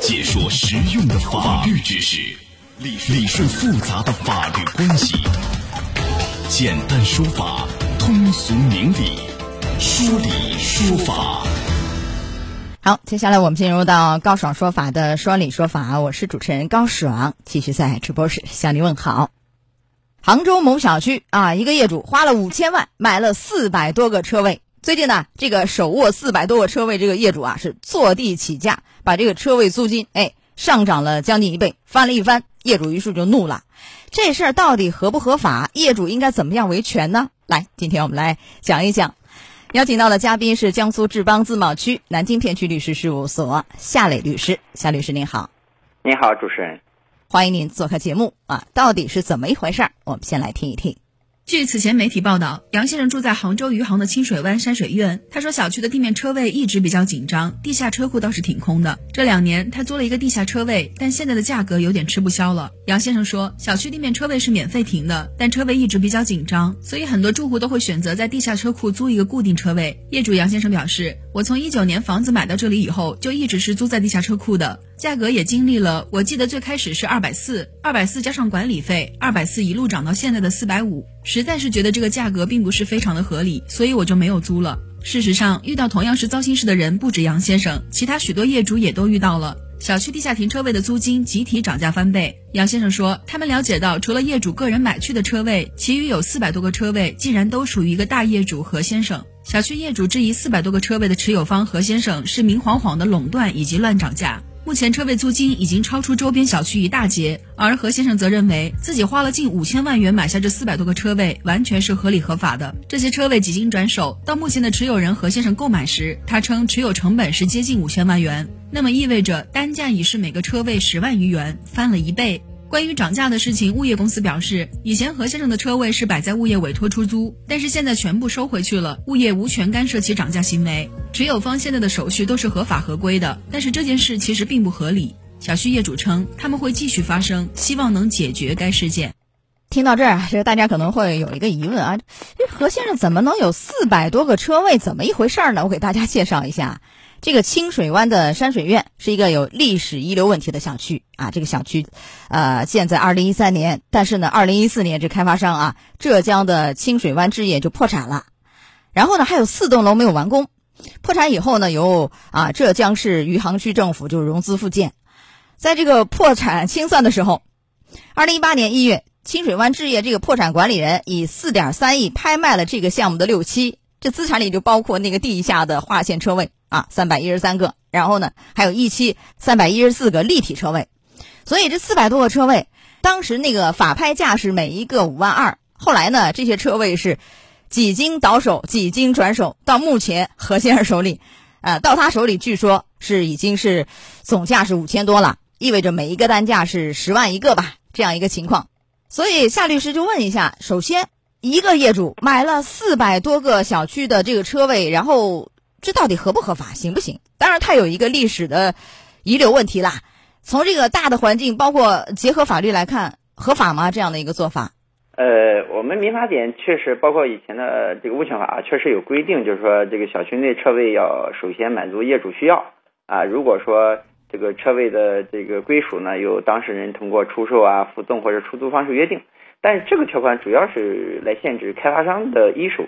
解说实用的法律知识，理理顺复杂的法律关系，简单说法，通俗明理，说理说法。好，接下来我们进入到高爽说法的说理说法，我是主持人高爽，继续在直播室向您问好。杭州某小区啊，一个业主花了五千万买了四百多个车位。最近呢，这个手握四百多个车位，这个业主啊是坐地起价，把这个车位租金哎上涨了将近一倍，翻了一番。业主于是就怒了，这事儿到底合不合法？业主应该怎么样维权呢？来，今天我们来讲一讲。邀请到的嘉宾是江苏志邦自贸区南京片区律师事务所夏磊律师，夏律师您好。您好，主持人。欢迎您做客节目啊！到底是怎么一回事儿？我们先来听一听。据此前媒体报道，杨先生住在杭州余杭的清水湾山水苑。他说，小区的地面车位一直比较紧张，地下车库倒是挺空的。这两年他租了一个地下车位，但现在的价格有点吃不消了。杨先生说，小区地面车位是免费停的，但车位一直比较紧张，所以很多住户都会选择在地下车库租一个固定车位。业主杨先生表示，我从一九年房子买到这里以后，就一直是租在地下车库的，价格也经历了，我记得最开始是二百四，二百四加上管理费，二百四一路涨到现在的四百五。实在是觉得这个价格并不是非常的合理，所以我就没有租了。事实上，遇到同样是糟心事的人不止杨先生，其他许多业主也都遇到了。小区地下停车位的租金集体涨价翻倍。杨先生说，他们了解到，除了业主个人买去的车位，其余有四百多个车位竟然都属于一个大业主何先生。小区业主质疑四百多个车位的持有方何先生是明晃晃的垄断以及乱涨价。目前车位租金已经超出周边小区一大截，而何先生则认为自己花了近五千万元买下这四百多个车位，完全是合理合法的。这些车位几经转手，到目前的持有人何先生购买时，他称持有成本是接近五千万元，那么意味着单价已是每个车位十万余元，翻了一倍。关于涨价的事情，物业公司表示，以前何先生的车位是摆在物业委托出租，但是现在全部收回去了，物业无权干涉其涨价行为。持有方现在的手续都是合法合规的，但是这件事其实并不合理。小区业主称他们会继续发声，希望能解决该事件。听到这儿，这大家可能会有一个疑问啊，这何先生怎么能有四百多个车位？怎么一回事儿呢？我给大家介绍一下。这个清水湾的山水苑是一个有历史遗留问题的小区啊。这个小区，呃，建在二零一三年，但是呢，二零一四年这开发商啊，浙江的清水湾置业就破产了。然后呢，还有四栋楼没有完工。破产以后呢，由啊浙江市余杭区政府就融资复建。在这个破产清算的时候，二零一八年一月，清水湾置业这个破产管理人以四点三亿拍卖了这个项目的六期，这资产里就包括那个地下的划线车位。啊，三百一十三个，然后呢，还有一期三百一十四个立体车位，所以这四百多个车位，当时那个法拍价是每一个五万二。后来呢，这些车位是几经倒手，几经转手，到目前何先生手里，呃，到他手里据说是已经是总价是五千多了，意味着每一个单价是十万一个吧，这样一个情况。所以夏律师就问一下：首先，一个业主买了四百多个小区的这个车位，然后。这到底合不合法，行不行？当然，它有一个历史的遗留问题啦。从这个大的环境，包括结合法律来看，合法吗？这样的一个做法？呃，我们民法典确实，包括以前的这个物权法，确实有规定，就是说这个小区内车位要首先满足业主需要啊。如果说这个车位的这个归属呢，由当事人通过出售啊、附赠或者出租方式约定，但是这个条款主要是来限制开发商的一手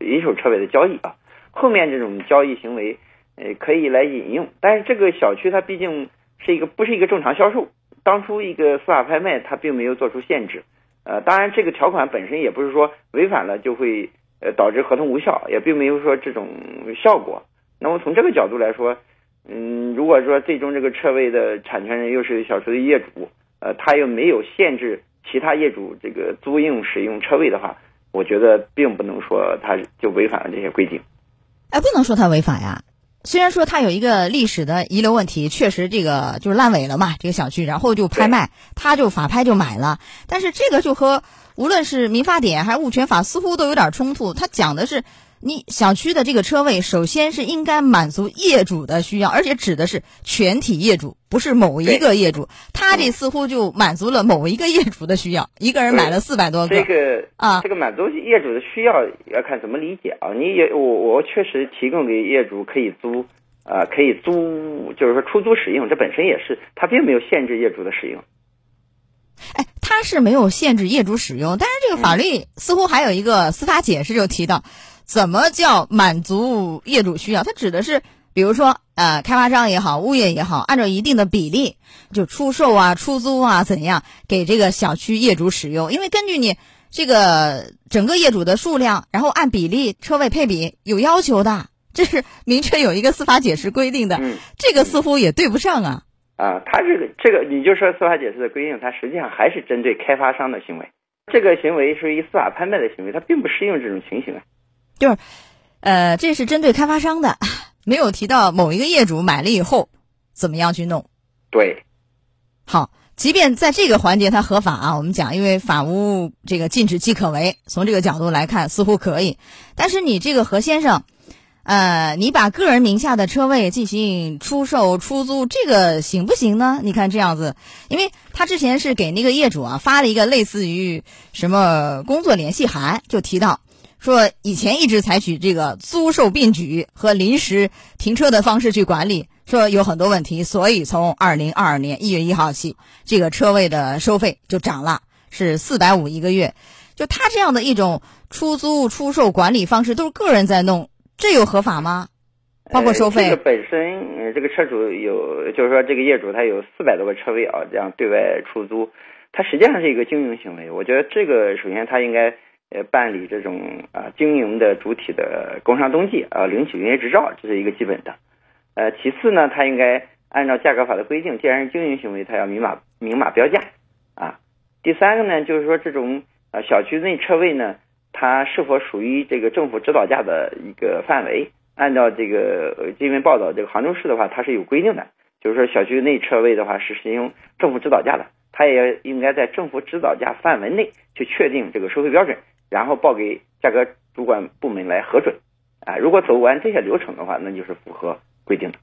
一手车位的交易啊。后面这种交易行为，呃，可以来引用，但是这个小区它毕竟是一个不是一个正常销售，当初一个司法拍卖它并没有做出限制，呃，当然这个条款本身也不是说违反了就会呃导致合同无效，也并没有说这种效果。那么从这个角度来说，嗯，如果说最终这个车位的产权人又是小区的业主，呃，他又没有限制其他业主这个租用使用车位的话，我觉得并不能说他就违反了这些规定。哎，不能说他违法呀。虽然说他有一个历史的遗留问题，确实这个就是烂尾了嘛，这个小区，然后就拍卖，他就法拍就买了。但是这个就和无论是民法典还是物权法，似乎都有点冲突。他讲的是。你小区的这个车位，首先是应该满足业主的需要，而且指的是全体业主，不是某一个业主。他这似乎就满足了某一个业主的需要，一个人买了四百多个。这个啊，这个满足业主的需要要看怎么理解啊。你也我我确实提供给业主可以租，呃，可以租，就是说出租使用，这本身也是它并没有限制业主的使用。哎，它是没有限制业主使用，但是这个法律似乎还有一个司法解释，就提到怎么叫满足业主需要，它指的是，比如说呃，开发商也好，物业也好，按照一定的比例就出售啊、出租啊怎样给这个小区业主使用，因为根据你这个整个业主的数量，然后按比例车位配比有要求的。这是明确有一个司法解释规定的，这个似乎也对不上啊。啊，他这个这个，你就说司法解释的规定，它实际上还是针对开发商的行为，这个行为属于司法拍卖的行为，它并不适用这种情形啊。就是，呃，这是针对开发商的，没有提到某一个业主买了以后怎么样去弄。对，好，即便在这个环节它合法啊，我们讲，因为法无这个禁止即可为，从这个角度来看似乎可以，但是你这个何先生。呃，你把个人名下的车位进行出售、出租，这个行不行呢？你看这样子，因为他之前是给那个业主啊发了一个类似于什么工作联系函，就提到说以前一直采取这个租售并举和临时停车的方式去管理，说有很多问题，所以从二零二二年一月一号起，这个车位的收费就涨了，是四百五一个月。就他这样的一种出租、出售管理方式，都是个人在弄。这有合法吗？包括收费。这个本身，呃，这个车主有，就是说这个业主他有四百多个车位啊，这样对外出租，他实际上是一个经营行为。我觉得这个首先他应该呃办理这种啊经营的主体的工商登记啊，领取营业执照，这是一个基本的。呃，其次呢，他应该按照价格法的规定，既然是经营行为，他要明码明码标价啊。第三个呢，就是说这种呃小区内车位呢。它是否属于这个政府指导价的一个范围？按照这个新闻报道，这个杭州市的话，它是有规定的，就是说小区内车位的话是实行政府指导价的，它也应该在政府指导价范围内去确定这个收费标准，然后报给价格主管部门来核准。啊，如果走完这些流程的话，那就是符合规定的。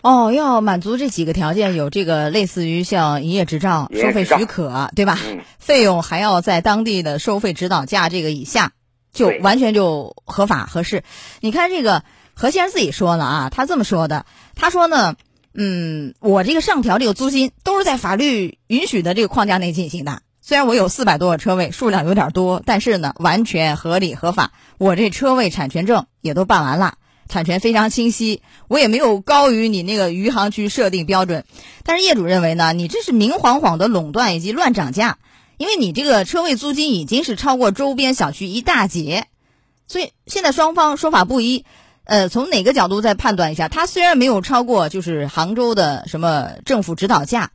哦，要满足这几个条件，有这个类似于像营业执照、收费许可，对吧？费用还要在当地的收费指导价这个以下，就完全就合法合适。你看这个何先生自己说了啊，他这么说的，他说呢，嗯，我这个上调这个租金都是在法律允许的这个框架内进行的。虽然我有四百多个车位，数量有点多，但是呢，完全合理合法。我这车位产权证也都办完了。产权非常清晰，我也没有高于你那个余杭区设定标准，但是业主认为呢，你这是明晃晃的垄断以及乱涨价，因为你这个车位租金已经是超过周边小区一大截，所以现在双方说法不一，呃，从哪个角度再判断一下？它虽然没有超过就是杭州的什么政府指导价，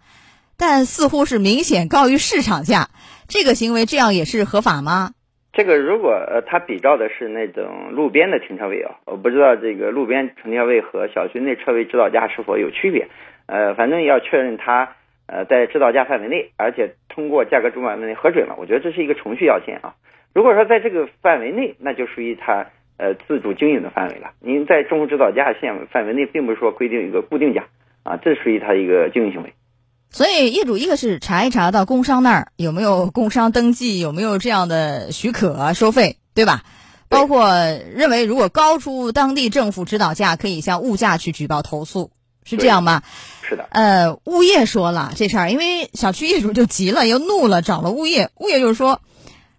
但似乎是明显高于市场价，这个行为这样也是合法吗？这个如果呃，他比照的是那种路边的停车位啊，我不知道这个路边停车位和小区内车位指导价是否有区别，呃，反正要确认他呃在指导价范围内，而且通过价格主管部门核准了，我觉得这是一个程序要件啊。如果说在这个范围内，那就属于他呃自主经营的范围了。您在政府指导价线范围内，并不是说规定一个固定价啊，这属于他一个经营行为。所以业主一个是查一查到工商那儿有没有工商登记，有没有这样的许可收费，对吧？包括认为如果高出当地政府指导价，可以向物价去举报投诉，是这样吗？是的。呃，物业说了这事儿，因为小区业主就急了，又怒了，找了物业。物业就是说，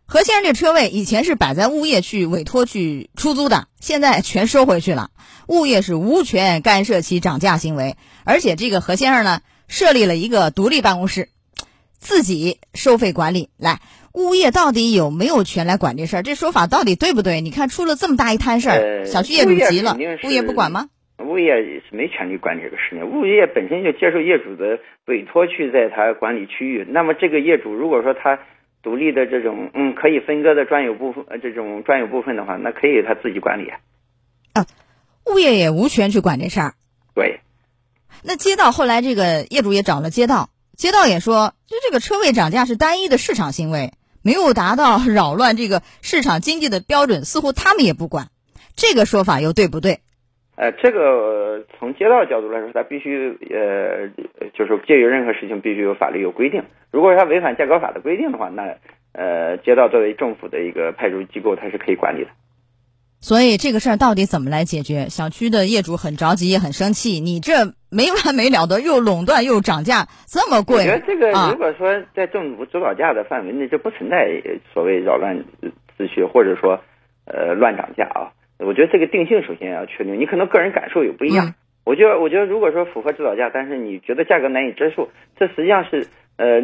何先生这车位以前是摆在物业去委托去出租的，现在全收回去了，物业是无权干涉其涨价行为，而且这个何先生呢？设立了一个独立办公室，自己收费管理。来，物业到底有没有权来管这事儿？这说法到底对不对？你看出了这么大一摊事儿，小区业主急了，物业不管吗？物业是没权利管这个事情。物业本身就接受业主的委托去在他管理区域。那么这个业主如果说他独立的这种嗯可以分割的专有部分呃这种专有部分的话，那可以他自己管理啊。物业也无权去管这事儿。对。那街道后来这个业主也找了街道，街道也说，就这个车位涨价是单一的市场行为，没有达到扰乱这个市场经济的标准，似乎他们也不管，这个说法又对不对？呃，这个从街道角度来说，他必须呃，就是介于任何事情必须有法律有规定，如果他违反价格法的规定的话，那呃，街道作为政府的一个派出机构，它是可以管理的。所以这个事儿到底怎么来解决？小区的业主很着急，也很生气。你这没完没了的，又垄断又涨价，这么贵。我觉得这个啊如果说在政府指导价的范围内，就不存在所谓扰乱秩序或者说呃乱涨价啊。我觉得这个定性首先要确定，你可能个人感受也不一样。嗯我觉得，我觉得如果说符合指导价，但是你觉得价格难以接受，这实际上是呃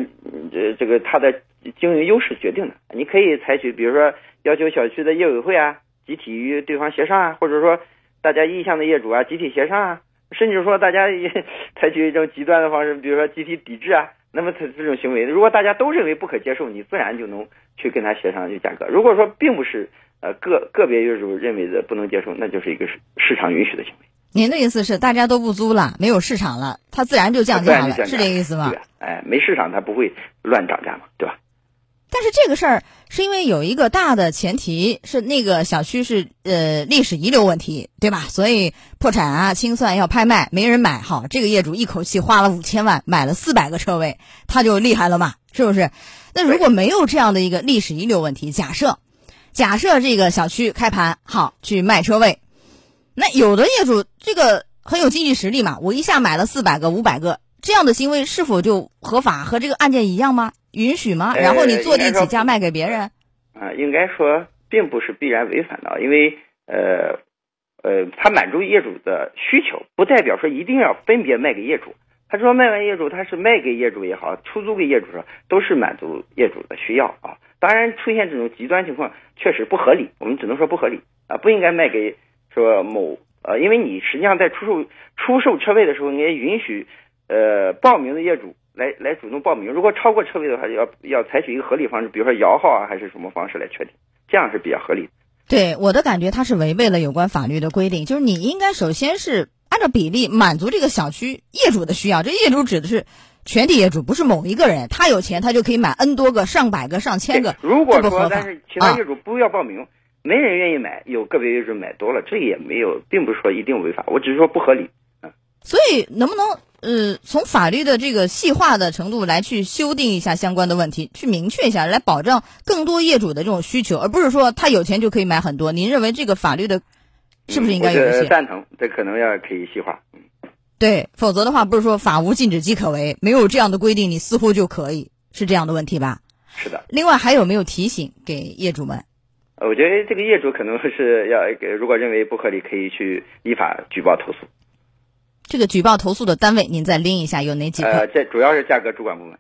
这这个它的经营优势决定的。你可以采取，比如说要求小区的业委会啊，集体与对方协商啊，或者说大家意向的业主啊，集体协商啊，甚至说大家也采取一种极端的方式，比如说集体抵制啊。那么这这种行为，如果大家都认为不可接受，你自然就能去跟他协商这价格。如果说并不是呃个个别业主认为的不能接受，那就是一个市市场允许的行为。您的意思是大家都不租了，没有市场了，它自然就降价了，是这个意思吗对？吧？哎，没市场它不会乱涨价嘛，对吧？但是这个事儿是因为有一个大的前提是那个小区是呃历史遗留问题，对吧？所以破产啊、清算要拍卖，没人买。好，这个业主一口气花了五千万买了四百个车位，他就厉害了嘛，是不是？那如果没有这样的一个历史遗留问题，假设假设这个小区开盘好去卖车位，那有的业主这个很有经济实力嘛，我一下买了四百个、五百个，这样的行为是否就合法？和这个案件一样吗？允许吗？呃然后你坐地起价卖给别人？啊、应该说并不是必然违反的啊，因为呃呃，他满足业主的需求，不代表说一定要分别卖给业主。他说卖完业主，他是卖给业主也好，出租给业主说，都是满足业主的需要啊。当然，出现这种极端情况确实不合理，我们只能说不合理啊，不应该卖给说某呃，因为你实际上在出售出售车位的时候，你也允许呃报名的业主来来主动报名。如果超过车位的话，要要采取一个合理方式，比如说摇号啊，还是什么方式来确定，这样是比较合理的。对我的感觉，它是违背了有关法律的规定，就是你应该首先是按照比例满足这个小区业主的需要。这业主指的是全体业主，不是某一个人，他有钱他就可以买 N 多个、上百个、上千个，如果说但是其他啊业主不要报名，没人愿意买，有个别业主买多了，这也没有，并不是说一定违法，我只是说不合理。所以能不能呃从法律的这个细化的程度来去修订一下相关的问题，去明确一下，来保障更多业主的这种需求，而不是说他有钱就可以买很多。您认为这个法律的是不是应该有些？赞同？这可能要可以细化。嗯对，否则的话不是说法无禁止即可为，没有这样的规定，你似乎就可以，是这样的问题吧？是的，另外还有没有提醒给业主们？呃我觉得这个业主可能是要，呃如果认为不合理，可以去依法举报投诉。这个举报投诉的单位，您再拎一下有哪几个？呃，这主要是价格主管部门。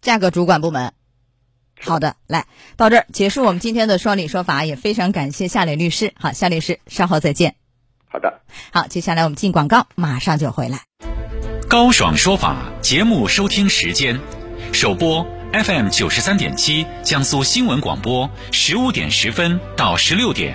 价格主管部门。好的，来到这儿结束我们今天的说理说法，也非常感谢夏磊律师。好，夏律师，稍后再见。好的。好，接下来我们进广告，马上就回来。高爽说法节目收听时间：首播 FM 九十三点七，江苏新闻广播十五点十分到十六点；